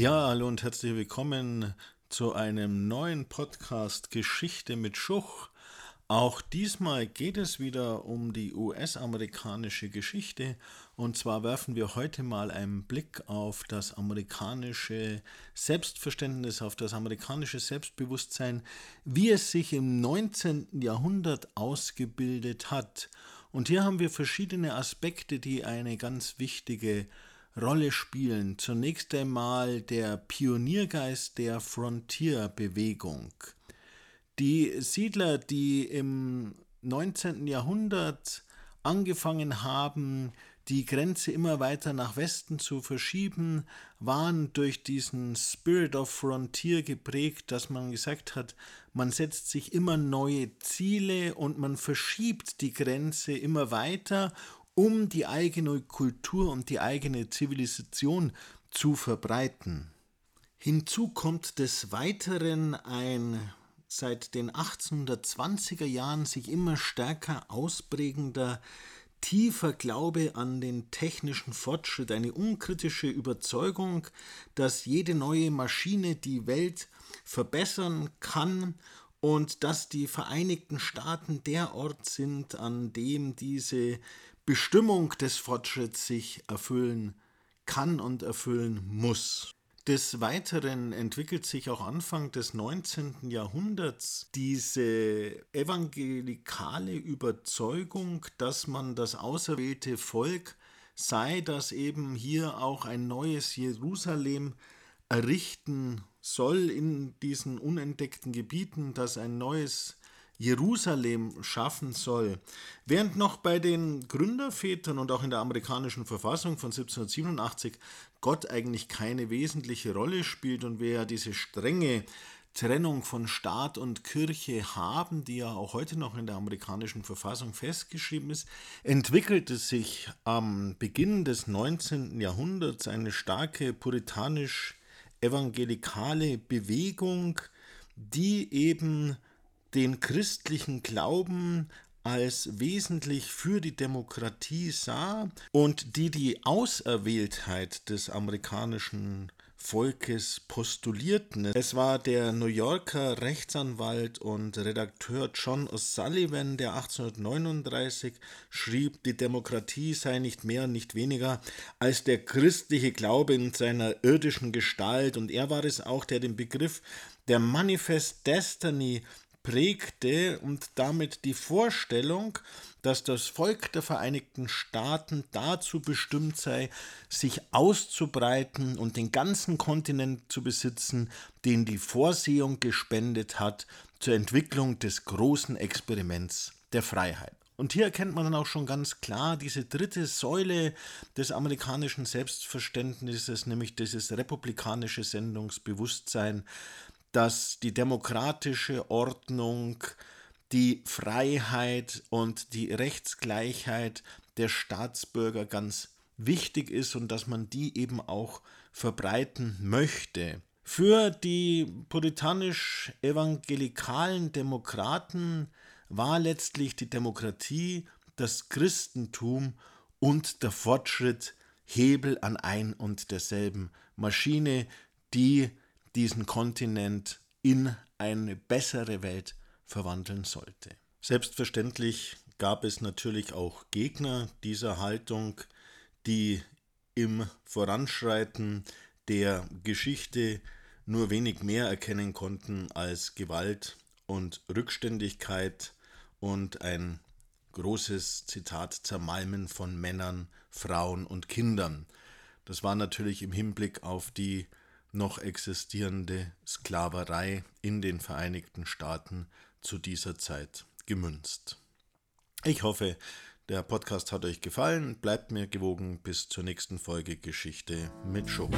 Ja, hallo und herzlich willkommen zu einem neuen Podcast Geschichte mit Schuch. Auch diesmal geht es wieder um die US-amerikanische Geschichte und zwar werfen wir heute mal einen Blick auf das amerikanische Selbstverständnis, auf das amerikanische Selbstbewusstsein, wie es sich im 19. Jahrhundert ausgebildet hat. Und hier haben wir verschiedene Aspekte, die eine ganz wichtige Rolle spielen. Zunächst einmal der Pioniergeist der Frontierbewegung. Die Siedler, die im 19. Jahrhundert angefangen haben, die Grenze immer weiter nach Westen zu verschieben, waren durch diesen Spirit of Frontier geprägt, dass man gesagt hat, man setzt sich immer neue Ziele und man verschiebt die Grenze immer weiter um die eigene Kultur und die eigene Zivilisation zu verbreiten. Hinzu kommt des Weiteren ein seit den 1820er Jahren sich immer stärker ausprägender tiefer Glaube an den technischen Fortschritt, eine unkritische Überzeugung, dass jede neue Maschine die Welt verbessern kann und dass die Vereinigten Staaten der Ort sind, an dem diese Bestimmung des Fortschritts sich erfüllen kann und erfüllen muss. Des Weiteren entwickelt sich auch Anfang des 19. Jahrhunderts diese evangelikale Überzeugung, dass man das auserwählte Volk sei, das eben hier auch ein neues Jerusalem errichten soll in diesen unentdeckten Gebieten, dass ein neues Jerusalem schaffen soll. Während noch bei den Gründervätern und auch in der amerikanischen Verfassung von 1787 Gott eigentlich keine wesentliche Rolle spielt und wir ja diese strenge Trennung von Staat und Kirche haben, die ja auch heute noch in der amerikanischen Verfassung festgeschrieben ist, entwickelte sich am Beginn des 19. Jahrhunderts eine starke puritanisch-evangelikale Bewegung, die eben den christlichen Glauben als wesentlich für die Demokratie sah und die die Auserwähltheit des amerikanischen Volkes postulierten. Es war der New Yorker Rechtsanwalt und Redakteur John O'Sullivan, der 1839 schrieb, die Demokratie sei nicht mehr und nicht weniger als der christliche Glaube in seiner irdischen Gestalt und er war es auch, der den Begriff der Manifest Destiny prägte und damit die Vorstellung, dass das Volk der Vereinigten Staaten dazu bestimmt sei, sich auszubreiten und den ganzen Kontinent zu besitzen, den die Vorsehung gespendet hat zur Entwicklung des großen Experiments der Freiheit. Und hier erkennt man dann auch schon ganz klar diese dritte Säule des amerikanischen Selbstverständnisses, nämlich dieses republikanische Sendungsbewusstsein, dass die demokratische Ordnung, die Freiheit und die Rechtsgleichheit der Staatsbürger ganz wichtig ist und dass man die eben auch verbreiten möchte. Für die puritanisch-evangelikalen Demokraten war letztlich die Demokratie, das Christentum und der Fortschritt Hebel an ein und derselben Maschine, die diesen Kontinent in eine bessere Welt verwandeln sollte. Selbstverständlich gab es natürlich auch Gegner dieser Haltung, die im Voranschreiten der Geschichte nur wenig mehr erkennen konnten als Gewalt und Rückständigkeit und ein großes Zitat Zermalmen von Männern, Frauen und Kindern. Das war natürlich im Hinblick auf die noch existierende Sklaverei in den Vereinigten Staaten zu dieser Zeit gemünzt. Ich hoffe, der Podcast hat euch gefallen. Bleibt mir gewogen bis zur nächsten Folge Geschichte mit Show.